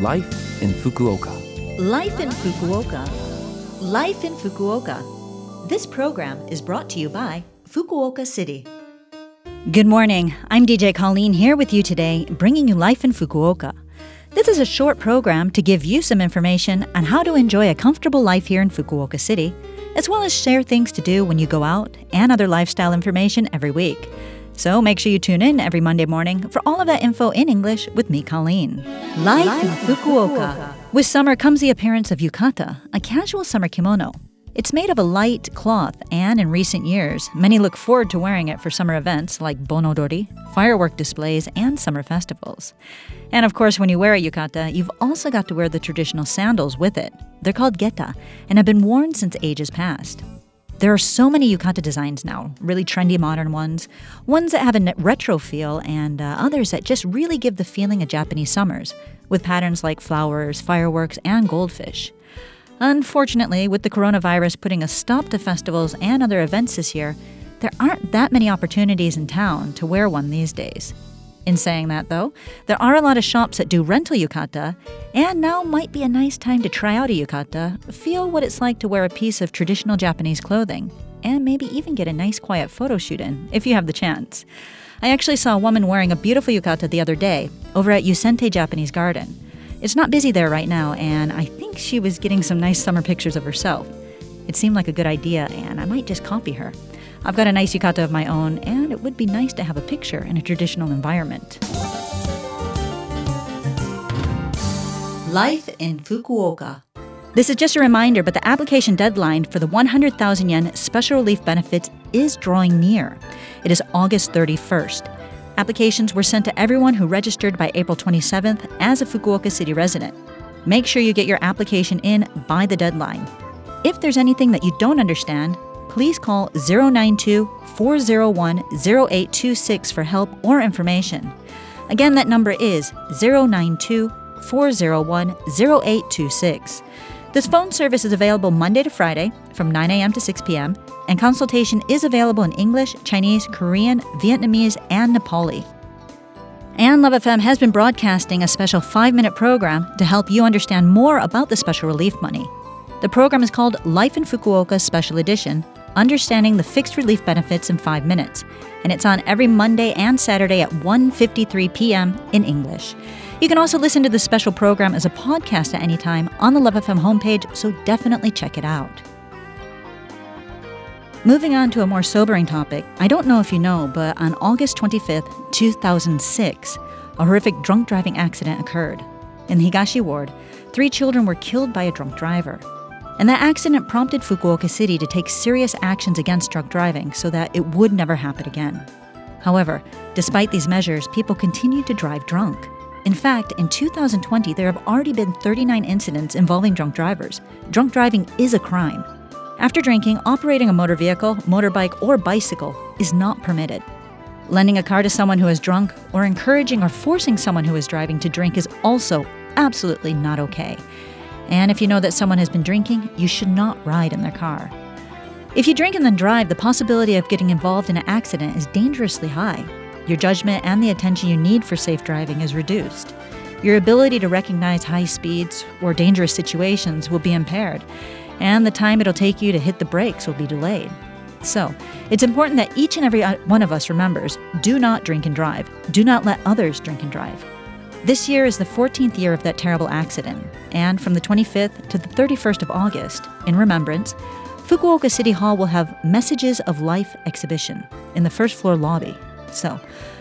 Life in Fukuoka. Life in Fukuoka. Life in Fukuoka. This program is brought to you by Fukuoka City. Good morning. I'm DJ Colleen here with you today, bringing you Life in Fukuoka. This is a short program to give you some information on how to enjoy a comfortable life here in Fukuoka City, as well as share things to do when you go out and other lifestyle information every week. So make sure you tune in every Monday morning for all of that info in English with me, Colleen. Life, Life in Fukuoka. Fukuoka. With summer comes the appearance of yukata, a casual summer kimono. It's made of a light cloth, and in recent years, many look forward to wearing it for summer events like Bon Odori, firework displays, and summer festivals. And of course, when you wear a yukata, you've also got to wear the traditional sandals with it. They're called geta and have been worn since ages past. There are so many yukata designs now, really trendy modern ones, ones that have a retro feel, and uh, others that just really give the feeling of Japanese summers, with patterns like flowers, fireworks, and goldfish. Unfortunately, with the coronavirus putting a stop to festivals and other events this year, there aren't that many opportunities in town to wear one these days. In saying that, though, there are a lot of shops that do rental yukata, and now might be a nice time to try out a yukata, feel what it's like to wear a piece of traditional Japanese clothing, and maybe even get a nice quiet photo shoot in, if you have the chance. I actually saw a woman wearing a beautiful yukata the other day over at Yusentei Japanese Garden. It's not busy there right now, and I think she was getting some nice summer pictures of herself. It seemed like a good idea, and I might just copy her. I've got a nice yukata of my own, and it would be nice to have a picture in a traditional environment. Life in Fukuoka. This is just a reminder, but the application deadline for the 100,000 yen special relief benefits is drawing near. It is August 31st. Applications were sent to everyone who registered by April 27th as a Fukuoka City resident. Make sure you get your application in by the deadline. If there's anything that you don't understand, please call 092 401 0826 for help or information. Again, that number is 092 401 0826. This phone service is available Monday to Friday from 9 a.m. to 6 p.m., and consultation is available in English, Chinese, Korean, Vietnamese, and Nepali. And Love FM has been broadcasting a special five minute program to help you understand more about the special relief money. The program is called Life in Fukuoka Special Edition Understanding the Fixed Relief Benefits in 5 Minutes, and it's on every Monday and Saturday at 1:53 p.m. in English. You can also listen to the special program as a podcast at any time on the Love FM homepage, so definitely check it out. Moving on to a more sobering topic, I don't know if you know, but on August 25th, 2006, a horrific drunk driving accident occurred. In the Higashi ward, three children were killed by a drunk driver. And that accident prompted Fukuoka City to take serious actions against drunk driving so that it would never happen again. However, despite these measures, people continued to drive drunk. In fact, in 2020, there have already been 39 incidents involving drunk drivers. Drunk driving is a crime. After drinking, operating a motor vehicle, motorbike, or bicycle is not permitted. Lending a car to someone who is drunk or encouraging or forcing someone who is driving to drink is also absolutely not okay. And if you know that someone has been drinking, you should not ride in their car. If you drink and then drive, the possibility of getting involved in an accident is dangerously high. Your judgment and the attention you need for safe driving is reduced. Your ability to recognize high speeds or dangerous situations will be impaired, and the time it'll take you to hit the brakes will be delayed. So, it's important that each and every one of us remembers do not drink and drive. Do not let others drink and drive. This year is the 14th year of that terrible accident, and from the 25th to the 31st of August, in remembrance, Fukuoka City Hall will have Messages of Life exhibition in the first floor lobby. So,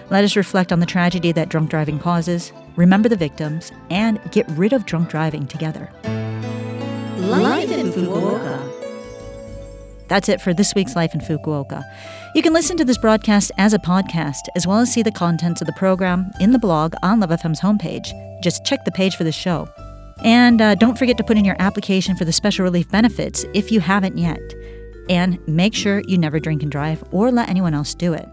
let us reflect on the tragedy that drunk driving causes, remember the victims, and get rid of drunk driving together. Life in Fukuoka. That's it for this week's Life in Fukuoka. You can listen to this broadcast as a podcast, as well as see the contents of the program in the blog on Love FM's homepage. Just check the page for the show. And uh, don't forget to put in your application for the special relief benefits if you haven't yet. And make sure you never drink and drive or let anyone else do it.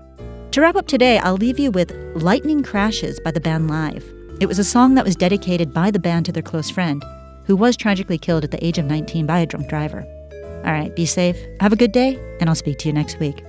To wrap up today, I'll leave you with Lightning Crashes by the band Live. It was a song that was dedicated by the band to their close friend, who was tragically killed at the age of 19 by a drunk driver. All right, be safe, have a good day, and I'll speak to you next week.